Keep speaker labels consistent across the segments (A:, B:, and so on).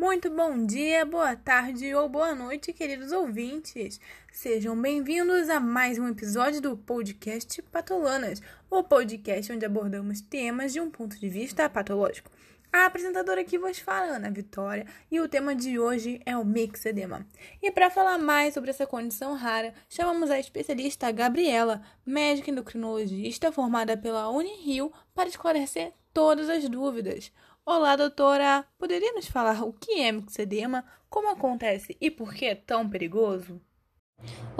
A: Muito bom dia, boa tarde ou boa noite, queridos ouvintes. Sejam bem-vindos a mais um episódio do podcast Patolanas, o podcast onde abordamos temas de um ponto de vista patológico. A apresentadora que vos fala, Ana Vitória, e o tema de hoje é o mixedema. E para falar mais sobre essa condição rara, chamamos a especialista Gabriela, médica endocrinologista formada pela Unirio, para esclarecer todas as dúvidas. Olá, doutora! Poderia nos falar o que é mixedema, como acontece e por que é tão perigoso?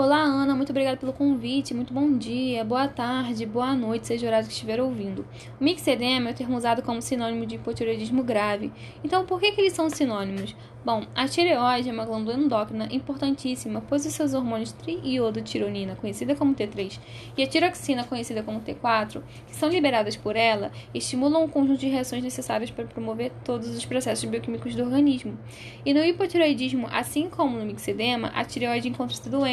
B: Olá, Ana, muito obrigada pelo convite. Muito bom dia, boa tarde, boa noite, seja o horário que estiver ouvindo. O mixedema é o termo usado como sinônimo de hipotireoidismo grave. Então, por que, que eles são sinônimos? Bom, a tireoide é uma glândula endócrina importantíssima, pois os seus hormônios triiodotironina, conhecida como T3, e a tiroxina, conhecida como T4, que são liberadas por ela, estimulam um conjunto de reações necessárias para promover todos os processos bioquímicos do organismo. E no hipotireoidismo, assim como no mixedema, a tireoide encontra-se doente.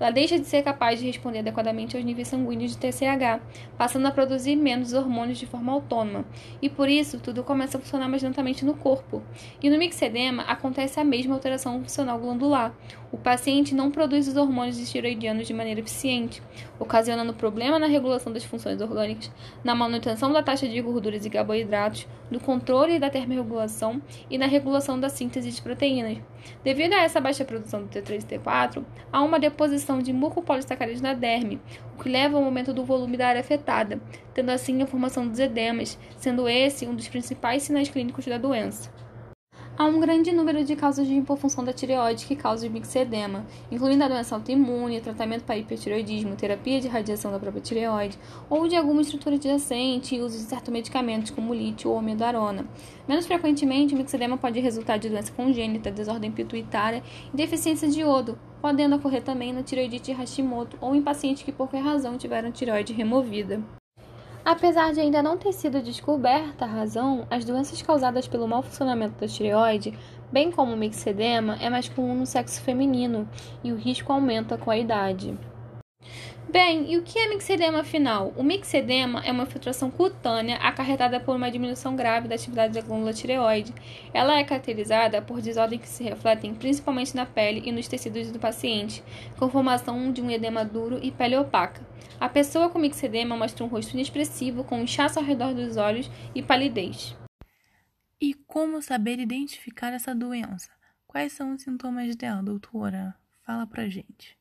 B: Ela deixa de ser capaz de responder adequadamente aos níveis sanguíneos de TSH, passando a produzir menos hormônios de forma autônoma. E por isso, tudo começa a funcionar mais lentamente no corpo. E no mixedema, acontece a mesma alteração funcional glandular. O paciente não produz os hormônios esteroidianos de maneira eficiente, ocasionando problema na regulação das funções orgânicas, na manutenção da taxa de gorduras e carboidratos, no controle da termorregulação e na regulação da síntese de proteínas. Devido a essa baixa produção do T3 e T4, há uma deposição de mucopolissacarídeos na derme, o que leva ao aumento do volume da área afetada, tendo assim a formação dos edemas, sendo esse um dos principais sinais clínicos da doença. Há um grande número de causas de hipofunção da tireoide que causam mixedema, incluindo a doença autoimune, tratamento para hipertireoidismo, terapia de radiação da própria tireoide, ou de alguma estrutura adjacente e uso de certos medicamentos como lítio ou amidarona. Menos frequentemente, o mixedema pode resultar de doença congênita, desordem pituitária e deficiência de iodo, podendo ocorrer também na tireoidite Hashimoto ou em pacientes que por qualquer razão tiveram tireoide removida. Apesar de ainda não ter sido descoberta a razão, as doenças causadas pelo mau funcionamento da tireoide, bem como o mixedema, é mais comum no sexo feminino e o risco aumenta com a idade. Bem, e o que é mixedema afinal? O mixedema é uma infiltração cutânea acarretada por uma diminuição grave da atividade da glândula tireoide. Ela é caracterizada por desordens que se refletem principalmente na pele e nos tecidos do paciente, com formação de um edema duro e pele opaca. A pessoa com mixedema mostra um rosto inexpressivo, com inchaço ao redor dos olhos e palidez.
A: E como saber identificar essa doença? Quais são os sintomas dela, doutora? Fala pra gente.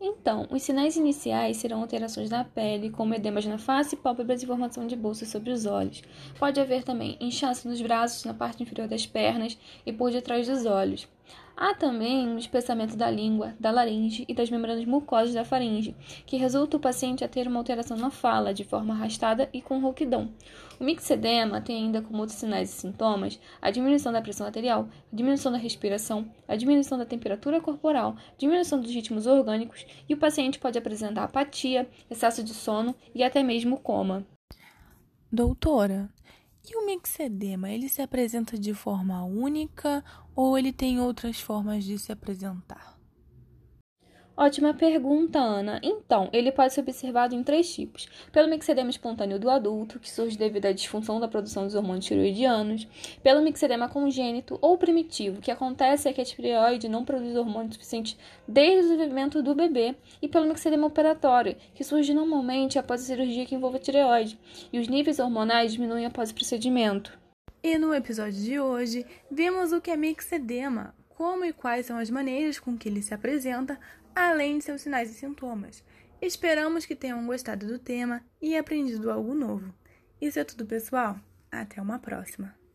B: Então, os sinais iniciais serão alterações na pele, como edemas na face, pálpebras e formação de bolsas sobre os olhos. Pode haver também inchaço nos braços, na parte inferior das pernas e por detrás dos olhos. Há também um espessamento da língua, da laringe e das membranas mucosas da faringe, que resulta o paciente a ter uma alteração na fala, de forma arrastada e com rouquidão. O mixedema tem ainda como outros sinais e sintomas a diminuição da pressão arterial, a diminuição da respiração, a diminuição da temperatura corporal, diminuição dos ritmos orgânicos e o paciente pode apresentar apatia, excesso de sono e até mesmo coma.
A: Doutora, e o mixedema, ele se apresenta de forma única ou ele tem outras formas de se apresentar?
B: Ótima pergunta, Ana. Então, ele pode ser observado em três tipos: pelo mixedema espontâneo do adulto, que surge devido à disfunção da produção dos hormônios tiroidianos, pelo mixedema congênito ou primitivo, que acontece é que a tireoide não produz hormônio suficiente desde o desenvolvimento do bebê, e pelo mixedema operatório, que surge normalmente após a cirurgia que envolve a tireoide, e os níveis hormonais diminuem após o procedimento.
A: E no episódio de hoje, vimos o que é mixedema, como e quais são as maneiras com que ele se apresenta, além de seus sinais e sintomas. Esperamos que tenham gostado do tema e aprendido algo novo. Isso é tudo, pessoal. Até uma próxima!